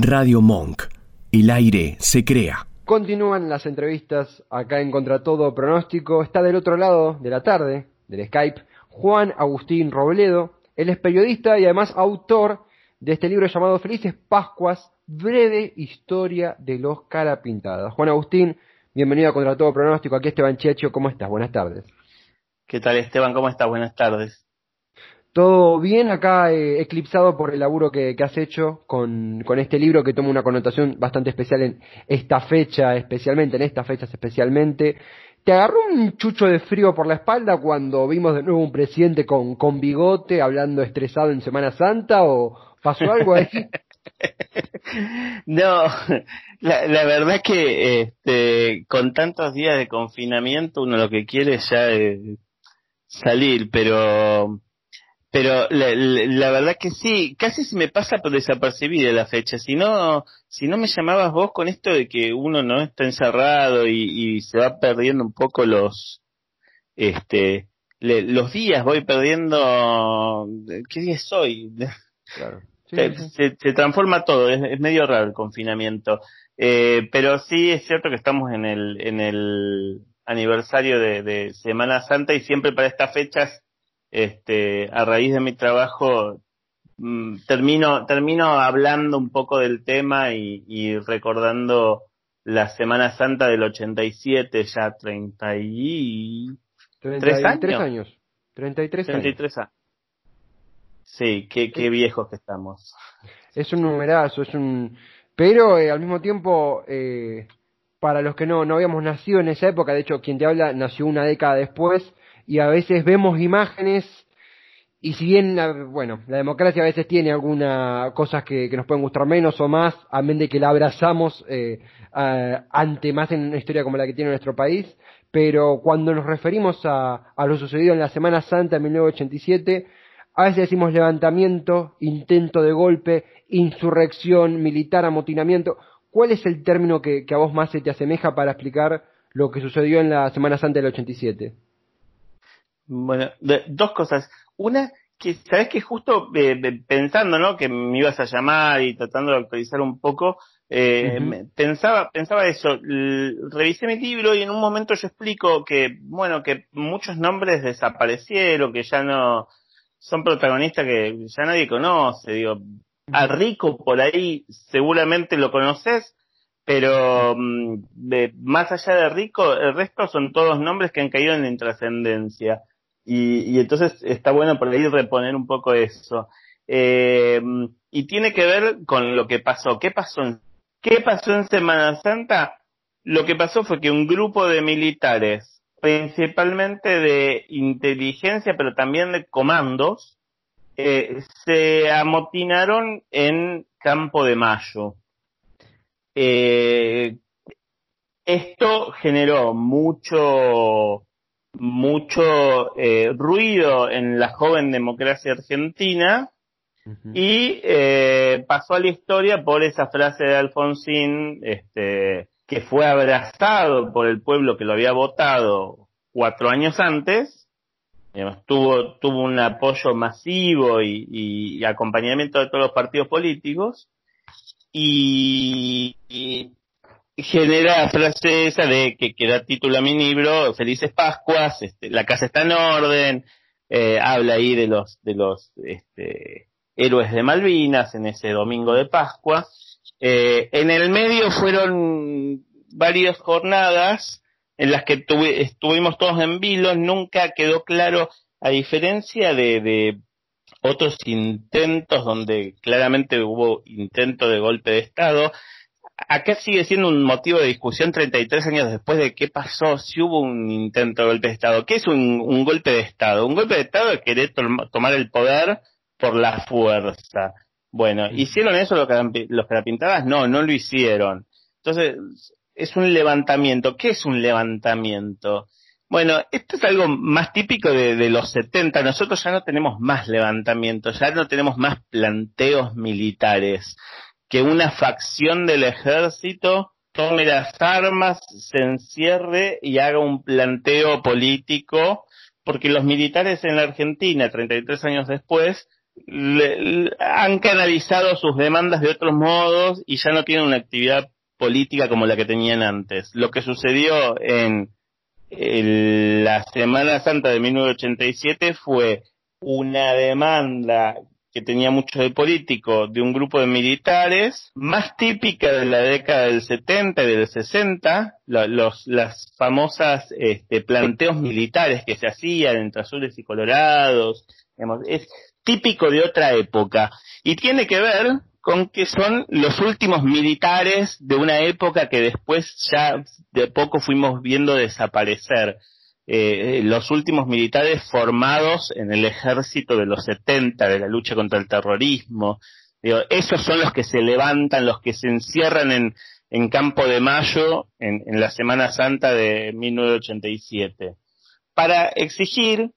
Radio Monk. El aire se crea. Continúan las entrevistas acá en Contra Todo Pronóstico. Está del otro lado de la tarde, del Skype, Juan Agustín Robledo. Él es periodista y además autor de este libro llamado Felices Pascuas, breve historia de los Carapintadas. Juan Agustín, bienvenido a Contra Todo Pronóstico. Aquí Esteban Checho, ¿cómo estás? Buenas tardes. ¿Qué tal Esteban? ¿Cómo estás? Buenas tardes. Todo bien acá, eh, eclipsado por el laburo que, has hecho con, este libro que toma una connotación bastante especial en esta fecha, especialmente, en estas fechas especialmente. ¿Te agarró un chucho de frío por la espalda cuando vimos de nuevo un presidente con, bigote hablando estresado en Semana Santa o pasó algo ahí? no, la, verdad es que este, con tantos días de confinamiento uno lo que quiere es ya salir, pero pero la, la, verdad que sí, casi se me pasa por desapercibida la fecha. Si no, si no me llamabas vos con esto de que uno no está encerrado y, se va perdiendo un poco los, este, los días, voy perdiendo, ¿qué día es hoy? Claro. se, se, transforma todo, es, medio raro el confinamiento. Eh, pero sí es cierto que estamos en el, en el aniversario de, de Semana Santa y siempre para estas fechas este, a raíz de mi trabajo mm, termino, termino hablando un poco del tema y, recordando la Semana Santa del 87, ya 30 y... 33 años. años. 33, 33 años. Sí, qué, qué viejos que estamos. Es un numerazo, es un... Pero eh, al mismo tiempo, eh, para los que no, no habíamos nacido en esa época, de hecho quien te habla nació una década después, y a veces vemos imágenes y si bien, bueno, la democracia a veces tiene algunas cosas que, nos pueden gustar menos o más, a menos de que la abrazamos eh, ante más en una historia como la que tiene nuestro país, pero cuando nos referimos a, a lo sucedido en la Semana Santa de 1987, a veces decimos levantamiento, intento de golpe, insurrección, militar, amotinamiento. ¿Cuál es el término que, que a vos más se te asemeja para explicar lo que sucedió en la Semana Santa del 87? Bueno, dos cosas. Una, que sabes que justo eh, pensando, ¿no? Que me ibas a llamar y tratando de actualizar un poco, eh, pensaba, pensaba eso. revisé mi libro y en un momento yo explico que, bueno, que muchos nombres desaparecieron, que ya no son protagonistas que ya nadie conoce. Digo, a Rico por ahí seguramente lo conoces, pero mm, de, más allá de Rico, el resto son todos nombres que han caído en la intrascendencia. Y, entonces está bueno por ahí reponer un poco eso. Eh, y tiene que ver con lo que pasó. ¿Qué pasó en, qué pasó en Semana Santa? Lo que pasó fue que un grupo de militares, principalmente de inteligencia, pero también de comandos, eh, se amotinaron en Campo de Mayo. Eh, esto generó mucho mucho eh, ruido en la joven democracia argentina y eh, pasó a la historia por esa frase de Alfonsín este, que fue abrazado por el pueblo que lo había votado cuatro años antes, tuvo, tuvo un apoyo masivo y, acompañamiento de todos los partidos políticos. Y genera la frase esa de que, que da título a mi libro, Felices Pascuas, este, la casa está en orden, eh, habla ahí de los, de los este, héroes de Malvinas en ese domingo de Pascua. Eh, en el medio fueron varias jornadas en las que estuvimos todos en vilo, nunca quedó claro, a diferencia de, de otros intentos donde claramente hubo intento de golpe de Estado, acá sigue siendo un motivo de discusión 33 años después de qué pasó, si hubo un intento de golpe de Estado. ¿Qué es un, golpe de Estado? Un golpe de Estado es querer tomar el poder por la fuerza. Bueno, ¿hicieron eso los, los carapintadas? No, no lo hicieron. Entonces, es un levantamiento. ¿Qué es un levantamiento? Bueno, esto es algo más típico de, de, los 70. Nosotros ya no tenemos más levantamientos, ya no tenemos más planteos militares que una facción del ejército tome las armas, se encierre y haga un planteo político, porque los militares en la Argentina, 33 años después, han canalizado sus demandas de otros modos y ya no tienen una actividad política como la que tenían antes. Lo que sucedió en la Semana Santa de 1987 fue una demanda que tenía mucho de político de un grupo de militares, más típica de la década del 70 y del 60, los, las famosas este, planteos militares que se hacían entre azules y colorados, es típico de otra época y tiene que ver con que son los últimos militares de una época que después ya de poco fuimos viendo desaparecer. Eh, los últimos militares formados en el ejército de los 70, de la lucha contra el terrorismo. esos son los que se levantan, los que se encierran en, en Campo de Mayo en, en la Semana Santa de 1987, para exigir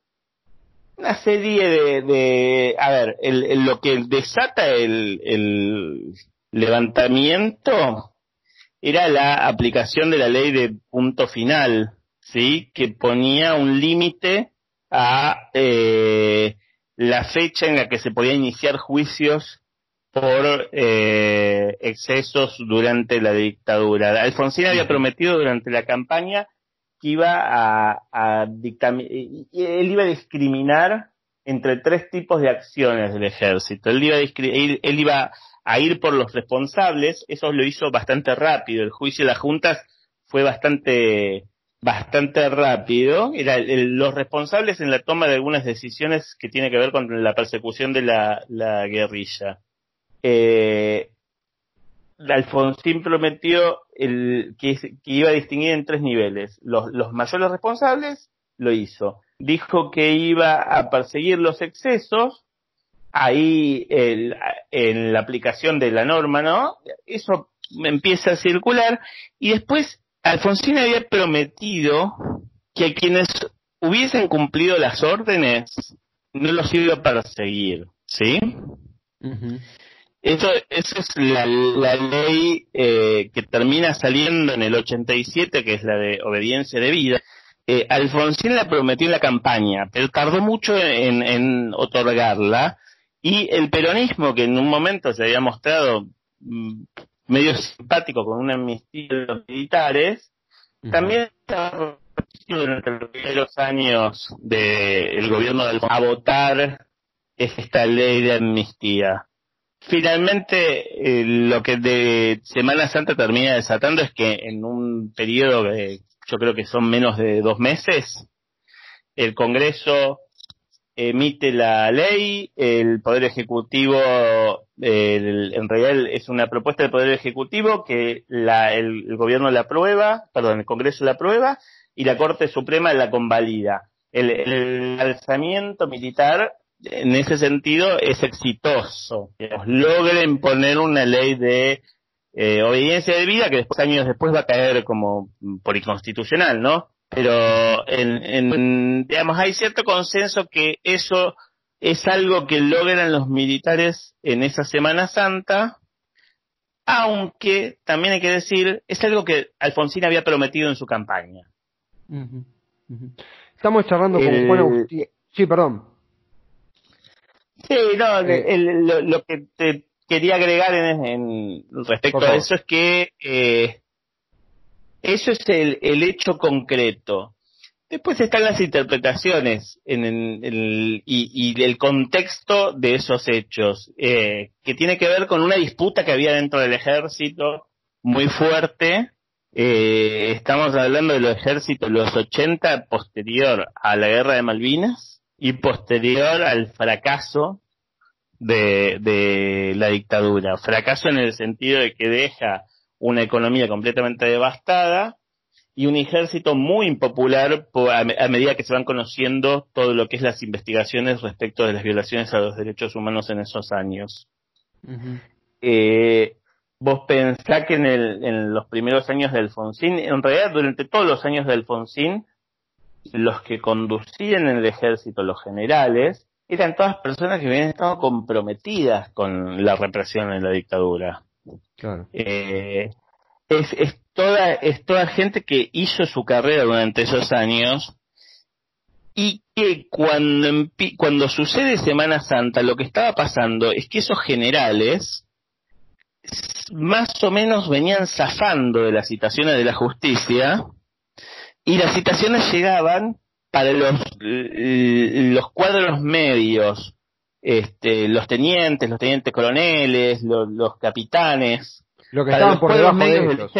una serie de, a ver, el, lo que desata el, el levantamiento era la aplicación de la ley de punto final, ¿sí? Que ponía un límite a eh, la fecha en la que se podía iniciar juicios por eh, excesos durante la dictadura. Alfonsín había prometido durante la campaña que iba a, a él iba a discriminar entre tres tipos de acciones del ejército. Él iba, a él iba a ir por los responsables, eso lo hizo bastante rápido. El juicio de las juntas fue bastante bastante rápido. Era los responsables en la toma de algunas decisiones que tiene que ver con la persecución de la, la guerrilla. Eh, Alfonsín prometió el, que, iba a distinguir en tres niveles. Los, los mayores responsables lo hizo. Dijo que iba a perseguir los excesos, ahí el, en la aplicación de la norma, ¿no? Eso empieza a circular y después Alfonsín había prometido que a quienes hubiesen cumplido las órdenes no los iba a perseguir, ¿sí? Eso, eso es la, ley eh, que termina saliendo en el 87, que es la de obediencia de vida. Eh, Alfonsín la prometió en la campaña, pero tardó mucho en, en, otorgarla. Y el peronismo, que en un momento se había mostrado mm, medio simpático con una amnistía de los militares, también estaba durante los primeros años del gobierno de a votar esta ley de amnistía. Finalmente, eh, lo que de Semana Santa termina desatando es que en un periodo de, yo creo que son menos de dos meses, el Congreso emite la ley, el Poder Ejecutivo, en realidad es una propuesta del Poder Ejecutivo que la, el, Gobierno la aprueba, perdón, el Congreso la aprueba y la Corte Suprema la convalida. El, el alzamiento militar en ese sentido es exitoso. Que logren poner una ley de eh, obediencia de vida que después años después va a caer como por inconstitucional, ¿no? Pero en, en, digamos hay cierto consenso que eso es algo que logran los militares en esa Semana Santa, aunque también hay que decir es algo que Alfonsín había prometido en su campaña. Estamos charlando con Juan Agustín. Sí, perdón. Sí, no, eh. lo, que te quería agregar en, respecto a eso es que eh, eso es el, el hecho concreto. Después están las interpretaciones en, el, y, y, el contexto de esos hechos, eh, que tiene que ver con una disputa que había dentro del ejército muy fuerte. Eh, estamos hablando de los ejércitos de los 80 posterior a la guerra de Malvinas y posterior al fracaso de, de la dictadura. Fracaso en el sentido de que deja una economía completamente devastada y un ejército muy impopular a, medida que se van conociendo todo lo que es las investigaciones respecto de las violaciones a los derechos humanos en esos años. eh, vos pensás que en, el, en los primeros años de Alfonsín, en realidad durante todos los años de Alfonsín, los que conducían el ejército, los generales, eran todas personas que habían estado comprometidas con la represión en la dictadura. Eh, es, es, toda, es toda gente que hizo su carrera durante esos años y que cuando, cuando sucede Semana Santa lo que estaba pasando es que esos generales más o menos venían zafando de las citaciones de la justicia y las citaciones llegaban para los, los cuadros medios, este, los tenientes, los tenientes coroneles, los, capitanes, lo que estaban por debajo de ellos.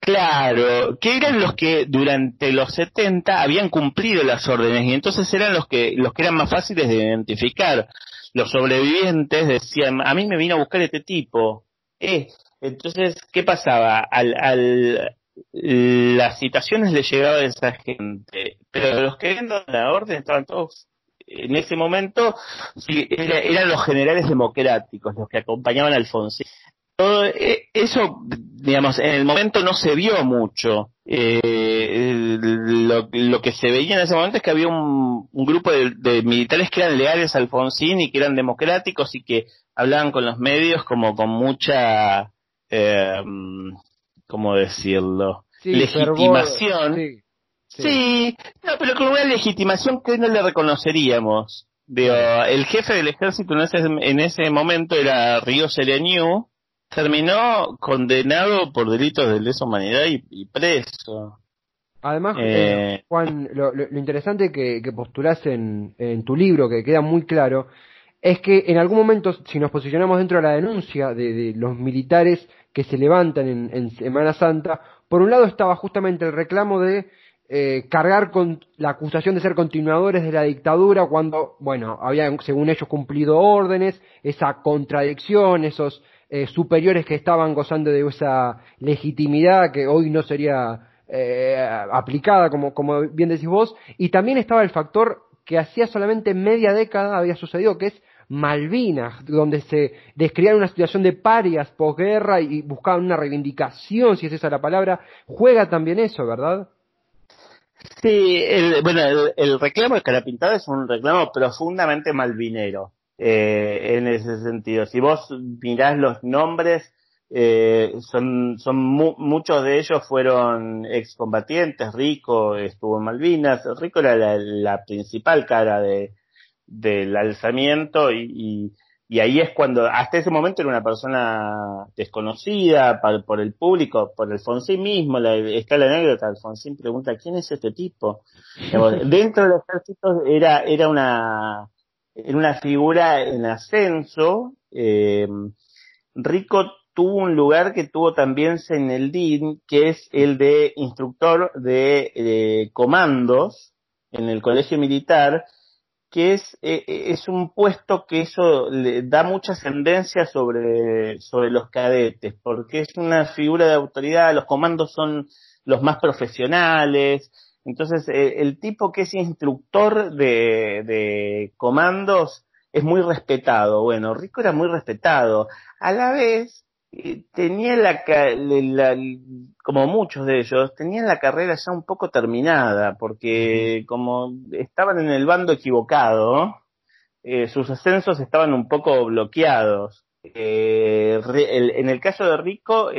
Claro, que eran los que durante los 70 habían cumplido las órdenes y entonces eran los que los que eran más fáciles de identificar. Los sobrevivientes decían, a mí me vino a buscar este tipo. Eh, entonces, ¿qué pasaba? Al, al, las citaciones le llegaban a esa gente, pero los que dado la orden estaban todos en ese momento eran los generales democráticos los que acompañaban a Alfonsín todo eh, eso, digamos, en el momento no se vio mucho. Eh, lo, que se veía en ese momento es que había un, grupo de, militares que eran leales a Alfonsín y que eran democráticos y que hablaban con los medios como con mucha, eh, ¿cómo decirlo? legitimación. sí, no, pero con una legitimación que no le reconoceríamos. el jefe del ejército en ese, en ese momento era Río Sereniú, terminó condenado por delitos de lesa humanidad y, preso. Además, eh, eh, Juan, lo, interesante que, que postulás en, tu libro, que queda muy claro, es que en algún momento, si nos posicionamos dentro de la denuncia de, los militares que se levantan en, Semana Santa, por un lado estaba justamente el reclamo de eh, cargar con la acusación de ser continuadores de la dictadura cuando, bueno, habían, según ellos, cumplido órdenes, esa contradicción, esos eh, superiores que estaban gozando de esa legitimidad que hoy no sería eh, aplicada, como, como bien decís vos, y también estaba el factor que hacía solamente media década había sucedido, que es Malvinas, donde se describía una situación de parias posguerra y buscaban una reivindicación, si es esa la palabra, juega también eso, ¿verdad? Sí, bueno, el, el reclamo de Carapintada es un reclamo profundamente malvinero eh, en ese sentido. Si vos mirás los nombres, eh, son, son muchos de ellos fueron excombatientes. Rico estuvo en Malvinas. Rico era la, principal cara de, del alzamiento y, y, ahí es cuando, hasta ese momento era una persona desconocida por el público, por Alfonsín mismo. La, está la anécdota, Alfonsín pregunta, ¿quién es este tipo? Dentro del ejército era, era una en una figura en ascenso. Eh, Rico tuvo un lugar que tuvo también Seneldin, que es el de instructor de, comandos en el colegio militar, que es, eh, es un puesto que eso le da mucha ascendencia sobre, sobre los cadetes, porque es una figura de autoridad, los comandos son los más profesionales, entonces, eh, el tipo que es instructor de, comandos es muy respetado. Bueno, Rico era muy respetado. A la vez, eh, tenía la, como muchos de ellos, tenían la carrera ya un poco terminada, porque como estaban en el bando equivocado, eh, sus ascensos estaban un poco bloqueados. en el caso de Rico,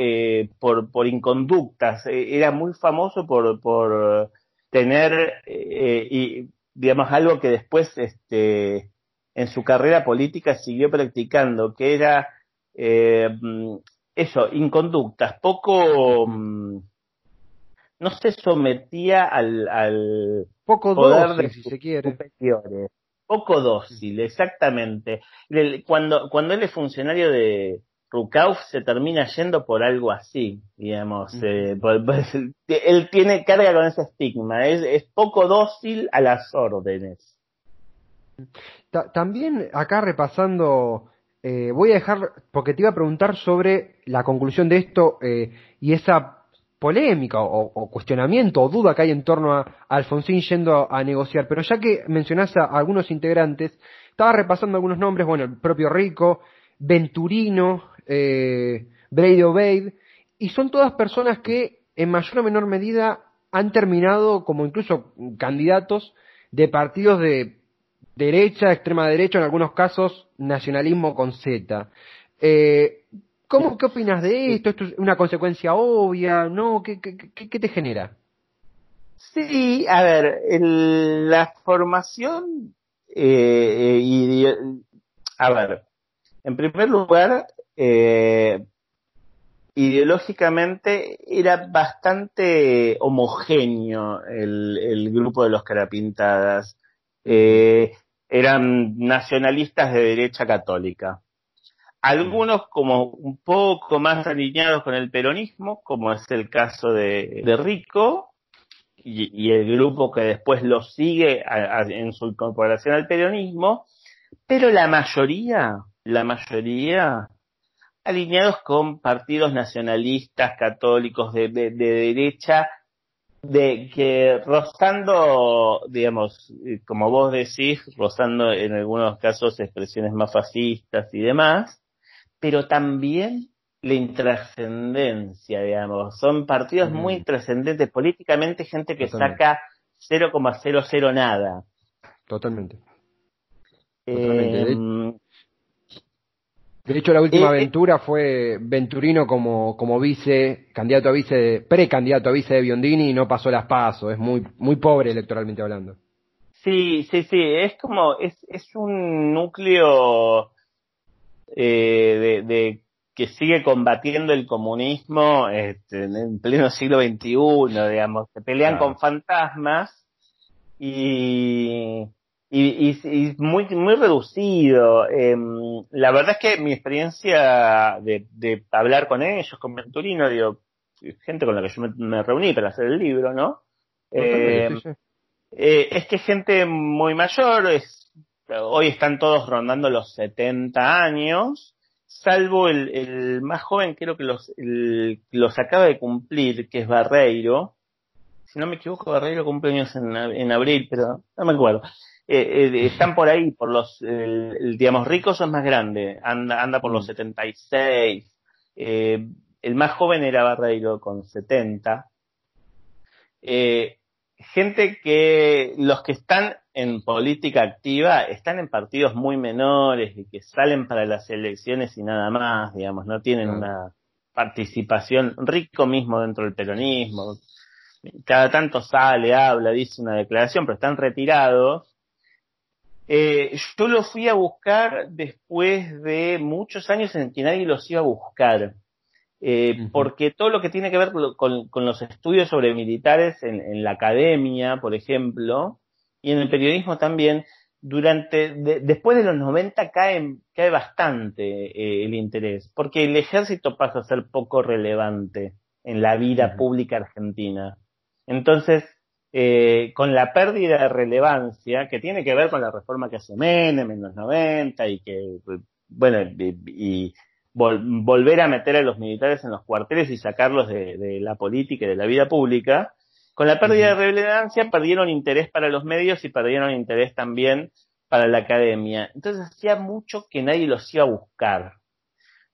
por, por inconductas, era muy famoso por, por tener eh, y digamos algo que después este en su carrera política siguió practicando que era eh, eso inconductas poco mm, no se sometía al, al poco poder de si se quiere poco dócil exactamente cuando cuando él es funcionario de Rukauf se termina yendo por algo así, digamos. Eh, él tiene carga con ese estigma, es, es poco dócil a las órdenes. también acá repasando, eh, voy a dejar, porque te iba a preguntar sobre la conclusión de esto eh, y esa polémica o, cuestionamiento o duda que hay en torno a, Alfonsín yendo a, negociar, pero ya que mencionás a algunos integrantes, estaba repasando algunos nombres, bueno, el propio Rico, Venturino, eh, Brady Obeid, y son todas personas que en mayor o menor medida han terminado como incluso candidatos de partidos de derecha, extrema derecha, en algunos casos nacionalismo con Z. Eh, ¿cómo, ¿Qué opinas de esto? ¿Esto es una consecuencia obvia? ¿No? ¿Qué, qué, qué te genera? Sí, a ver, la formación eh, y, a ver, en primer lugar, eh, ideológicamente era bastante homogéneo el, grupo de los carapintadas. Eh, eran nacionalistas de derecha católica. Algunos como un poco más alineados con el peronismo, como es el caso de, Rico, y, el grupo que después lo sigue en su incorporación al peronismo, pero la mayoría, la mayoría alineados con partidos nacionalistas, católicos, de, derecha, de que rozando, digamos, como vos decís, rozando en algunos casos expresiones más fascistas y demás, pero también la intrascendencia, digamos, son partidos muy trascendentes políticamente, gente que saca 0,00 nada. Totalmente. Totalmente. De hecho, la última aventura fue Venturino como, como vice, candidato a vice, precandidato a vice de Biondini y no pasó las pasos. Es muy, muy pobre electoralmente hablando. Sí, sí, sí. Es como, es, es un núcleo eh, de, que sigue combatiendo el comunismo este, en pleno siglo XXI, digamos. Se pelean con fantasmas y y, y, muy, muy reducido. Em, la verdad es que mi experiencia de, de hablar con ellos, con Venturino, digo, gente con la que yo me, reuní para hacer el libro, ¿no? Em, eh, es que gente muy mayor, es, hoy están todos rondando los 70 años, salvo el, el más joven, creo que los, los acaba de cumplir, que es Barreiro. Si no me equivoco, Barreiro cumple años en, en abril, pero no me acuerdo. Eh, eh, están por ahí, por los, digamos, ricos es más grande, anda, anda por los 76. Mm. Eh, el más joven era Barreiro con 70. gente que los que están en política activa están en partidos muy menores y que salen para las elecciones y nada más, digamos, no tienen una participación rico mismo dentro del peronismo. Cada tanto sale, habla, dice una declaración, pero están retirados eh, yo lo fui a buscar después de muchos años en que nadie los iba a buscar, eh, porque todo lo que tiene que ver con, los estudios sobre militares en, la academia, por ejemplo, y en el periodismo también, durante después de los 90 cae, cae bastante eh, el interés, porque el ejército pasa a ser poco relevante en la vida pública argentina. Entonces, eh, con la pérdida de relevancia que tiene que ver con la reforma que hace Menem en los 90 y que, bueno, y, volver a meter a los militares en los cuarteles y sacarlos de, la política y de la vida pública, con la pérdida de relevancia perdieron interés para los medios y perdieron interés también para la academia. Entonces hacía mucho que nadie los iba a buscar.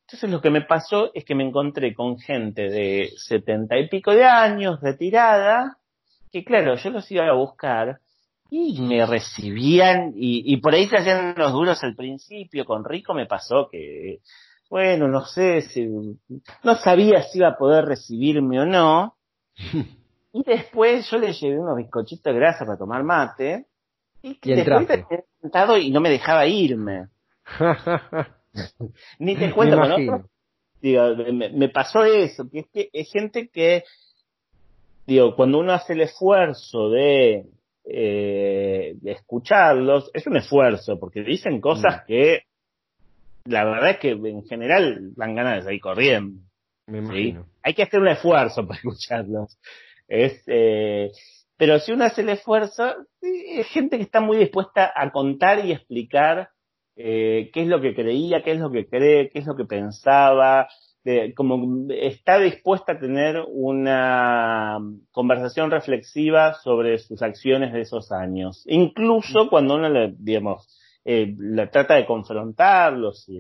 Entonces lo que me pasó es que me encontré con gente de setenta y pico de años, retirada, que claro, yo los iba a buscar y me recibían y, por ahí se hacían los duros al principio. Con Rico me pasó que, bueno, no sé, si, no sabía si iba a poder recibirme o no. Y después yo le llevé unos bizcochitos de grasa para tomar mate. Y, y después me sentado y no me dejaba irme. Ni te cuento con me, me, pasó eso, que es que es gente que digo, cuando uno hace el esfuerzo de, eh, escucharlos, es un esfuerzo, porque dicen cosas mm. que la verdad es que en general dan ganas de salir corriendo. Me imagino. Hay que hacer un esfuerzo para escucharlos. Es, eh, pero si uno hace el esfuerzo, es gente que está muy dispuesta a contar y explicar eh, qué es lo que creía, qué es lo que cree, qué es lo que pensaba, como está dispuesta a tener una conversación reflexiva sobre sus acciones de esos años, incluso cuando uno le, digamos, eh, la trata de confrontarlos y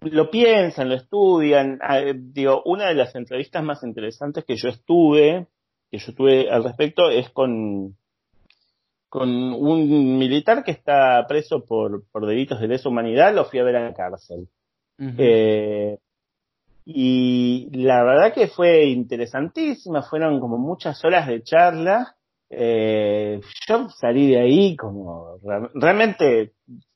lo piensan, lo estudian. Ah, eh, digo, una de las entrevistas más interesantes que yo estuve, que yo tuve al respecto, es con, con un militar que está preso por, por delitos de lesa humanidad, lo fui a ver a la cárcel. Y la verdad que fue interesantísima, fueron como muchas horas de charla. Eh, yo salí de ahí como realmente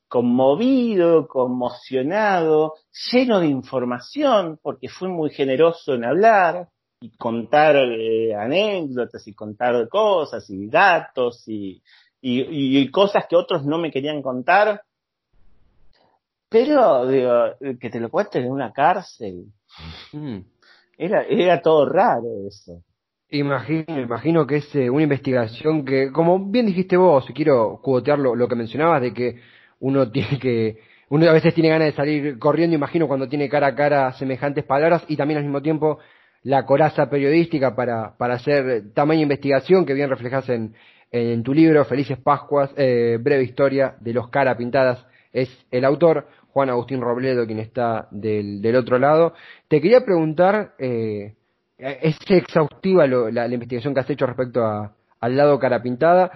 conmovido, conmocionado, lleno de información, porque fui muy generoso en hablar y contar eh, anécdotas y contar cosas y datos y, y, cosas que otros no me querían contar. Pero, digo, que te lo cuenten en una cárcel, Mm. Era, era todo raro eso. Imagino, imagino que es eh, una investigación que, como bien dijiste vos, quiero cuotear lo, que mencionabas, de que uno tiene que, uno a veces tiene ganas de salir corriendo, imagino cuando tiene cara a cara semejantes palabras, y también al mismo tiempo la coraza periodística para, para hacer tamaña investigación que bien reflejas en, en tu libro, Felices Pascuas, eh, breve historia de los cara pintadas, es el autor. Juan Agustín Robledo, quien está del, del otro lado. Te quería preguntar, eh, es exhaustiva la, investigación que has hecho respecto a, al lado cara pintada,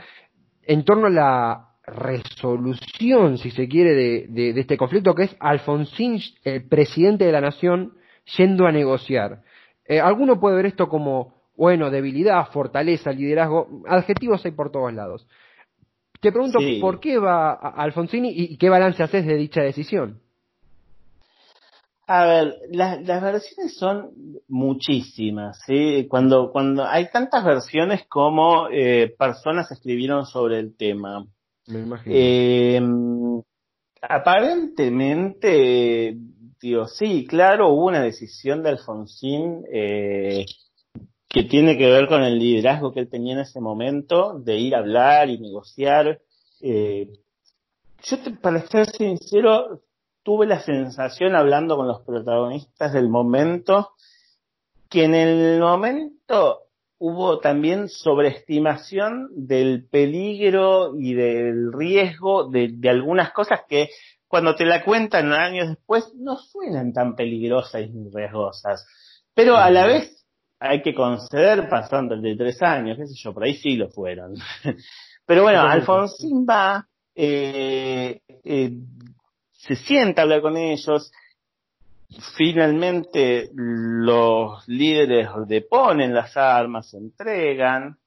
en torno a la resolución, si se quiere, de, de, este conflicto, que es Alfonsín, el presidente de la nación, yendo a negociar. Eh, alguno puede ver esto como, bueno, debilidad, fortaleza, liderazgo, adjetivos hay por todos lados. Te pregunto, ¿por qué va a Alfonsini y qué balance haces de dicha decisión? A ver, las versiones son muchísimas, ¿sí? Cuando, cuando hay tantas versiones como eh, personas escribieron sobre el tema. Me imagino. Em, aparentemente, digo, sí, claro, hubo una decisión de Alfonsín eh, que tiene que ver con el liderazgo que él tenía en ese momento, de ir a hablar y negociar. Eh, yo, para ser sincero, tuve la sensación, hablando con los protagonistas del momento, que en el momento hubo también sobreestimación del peligro y del riesgo de, de algunas cosas que cuando te la cuentan años después no suenan tan peligrosas y riesgosas. Pero a la vez hay que conceder pasando el de tres años, qué sé yo, por ahí sí lo fueron. Pero bueno, Alfonsín va, eh, eh, se sienta a hablar con ellos, finalmente los líderes deponen las armas, se entregan,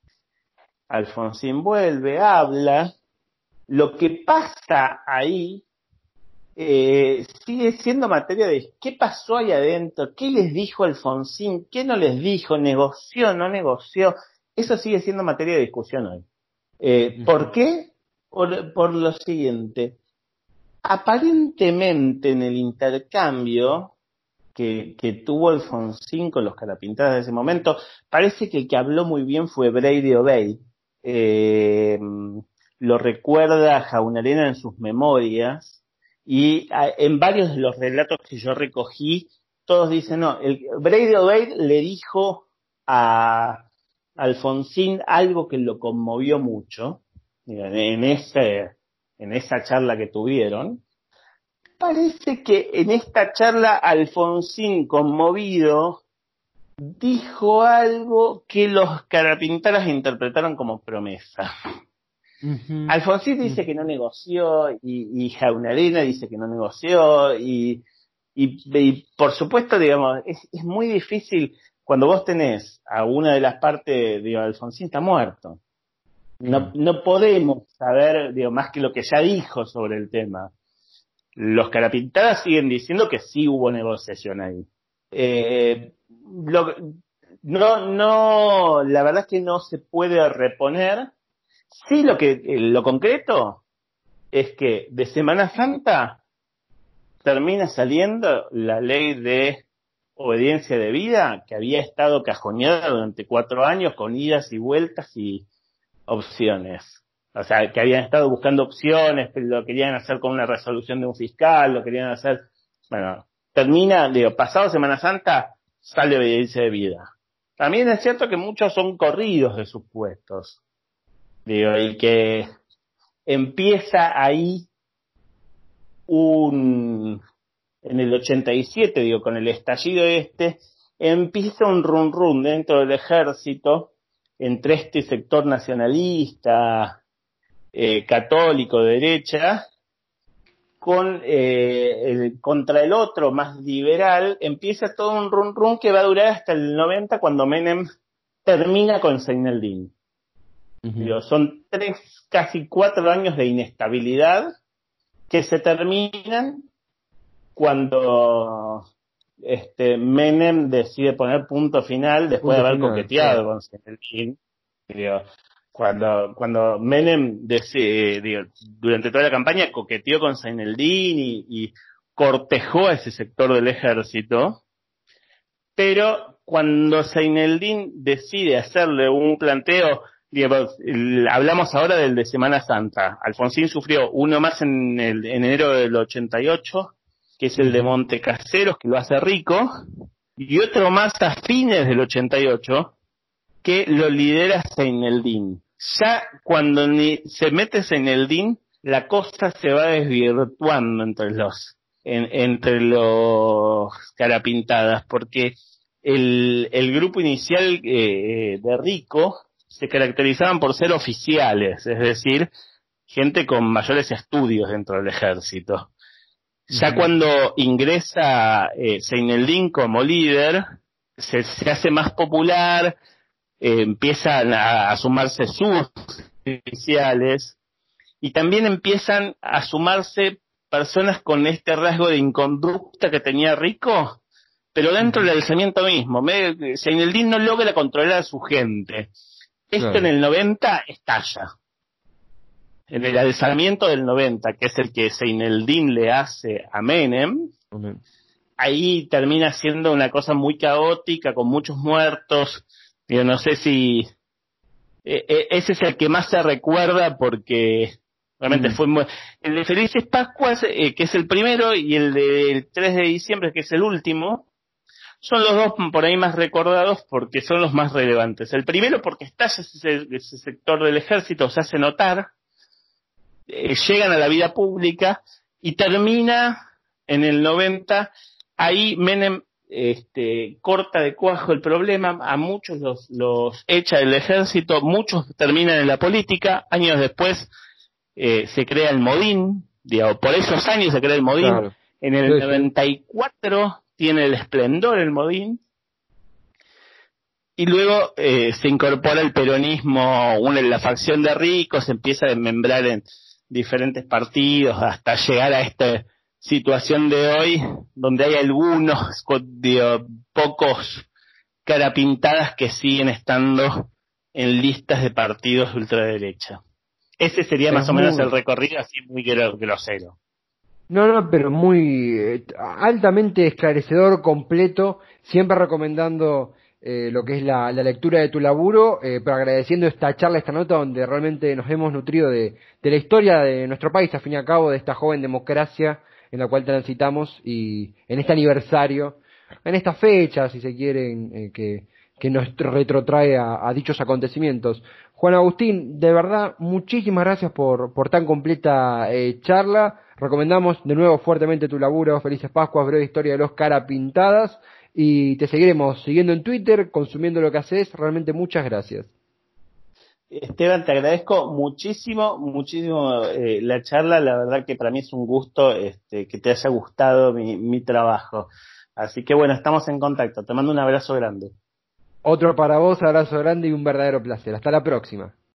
Alfonsín vuelve, habla, lo que pasa ahí eh, sigue siendo materia de qué pasó ahí adentro, qué les dijo Alfonsín, qué no les dijo, negoció, no negoció. Eso sigue siendo materia de discusión hoy. Eh, ¿Por qué? Por, por lo siguiente. Aparentemente en el intercambio que, que, tuvo Alfonsín con los carapintadas de ese momento, parece que el que habló muy bien fue Brady O'Bay. Eh, lo recuerda Jaunarena en sus memorias, y en varios de los relatos que yo recogí, todos dicen, no, el, Brady O'Bade le dijo a Alfonsín algo que lo conmovió mucho en, ese, en esa charla que tuvieron. Parece que en esta charla Alfonsín, conmovido, dijo algo que los carapintaras interpretaron como promesa. Alfonsín dice que no negoció y, y Jaunarena dice que no negoció y, y, por supuesto, digamos, es, es, muy difícil cuando vos tenés a una de las partes, digo, Alfonsín está muerto. No, no podemos saber, digo, más que lo que ya dijo sobre el tema. Los carapintadas siguen diciendo que sí hubo negociación ahí. Eh, lo, no, no, la verdad es que no se puede reponer Sí, lo que lo concreto es que de Semana Santa termina saliendo la ley de obediencia de vida que había estado cajoneada durante cuatro años con idas y vueltas y opciones. O sea, que habían estado buscando opciones, pero lo querían hacer con una resolución de un fiscal, lo querían hacer. Bueno, termina, digo, pasado Semana Santa, sale obediencia de vida. También es cierto que muchos son corridos de sus puestos. Digo, y que empieza ahí un, en el 87, digo, con el estallido este, empieza un run run dentro del ejército entre este sector nacionalista, eh, católico, derecha, con eh, contra el otro más liberal, empieza todo un run run que va a durar hasta el 90 cuando Menem termina con Seineldin. Son tres, casi cuatro años de inestabilidad que se terminan cuando este, Menem decide poner punto final después de haber coqueteado con Seineldin. Cuando, cuando Menem decide, durante toda la campaña coqueteó con Seineldin y, y cortejó a ese sector del ejército, pero cuando Seineldin decide hacerle un planteo, hablamos ahora del de Semana Santa. Alfonsín sufrió uno más en, el, en enero del 88, que es el de Montecaseros, que lo hace rico, y otro más a fines del 88, que lo lidera Seineldin. Ya cuando ni se mete Seineldin, la cosa se va desvirtuando entre los entre los carapintadas, porque el, el grupo inicial eh, de Rico se caracterizaban por ser oficiales, es decir, gente con mayores estudios dentro del ejército. Ya cuando ingresa eh, Seineldin como líder, se, se hace más popular, eh, empiezan a, a, sumarse sus oficiales y también empiezan a sumarse personas con este rasgo de inconducta que tenía Rico, pero dentro del alzamiento mismo. Seineldin no logra controlar a su gente. Esto en el 90 estalla. En el alzamiento del 90, que es el que Seineldin le hace a Menem, ahí termina siendo una cosa muy caótica, con muchos muertos. Yo no sé si e, e, ese es el que más se recuerda porque realmente mm. fue muy... El de Felices Pascuas, eh, que es el primero, y el del 3 de diciembre, que es el último, son los dos por ahí más recordados porque son los más relevantes. El primero porque está ese, ese sector del ejército, se hace notar, eh, llegan a la vida pública y termina en el 90, ahí Menem este, corta de cuajo el problema, a muchos los, los echa del ejército, muchos terminan en la política, años después eh, se crea el Modín, digamos, por esos años se crea el Modín, en el 94 tiene el esplendor el Modín, y luego eh, se incorpora el peronismo, una la facción de ricos, se empieza a desmembrar en diferentes partidos hasta llegar a esta situación de hoy, donde hay algunos, pocos carapintadas que siguen estando en listas de partidos de ultraderecha. Ese sería más o menos el recorrido así muy grosero. No, no, pero muy eh, altamente esclarecedor, completo, siempre recomendando eh, lo que es la, lectura de tu laburo, eh, pero agradeciendo esta charla, esta nota donde realmente nos hemos nutrido de, la historia de nuestro país, a fin y al cabo, de esta joven democracia en la cual transitamos y en este aniversario, en esta fecha, si se quieren, que, que nos retrotrae a, a, dichos acontecimientos. Juan Agustín, de verdad, muchísimas gracias por, por tan completa charla. Recomendamos de nuevo fuertemente tu laburo, Felices Pascuas, breve historia de los cara pintadas, y te seguiremos siguiendo en Twitter, consumiendo lo que haces. Realmente muchas gracias. Esteban, te agradezco muchísimo, muchísimo eh, la charla. La verdad que para mí es un gusto este, que te haya gustado mi, mi trabajo. Así que bueno, estamos en contacto. Te mando un abrazo grande. Otro para vos, abrazo grande y un verdadero placer. Hasta la próxima.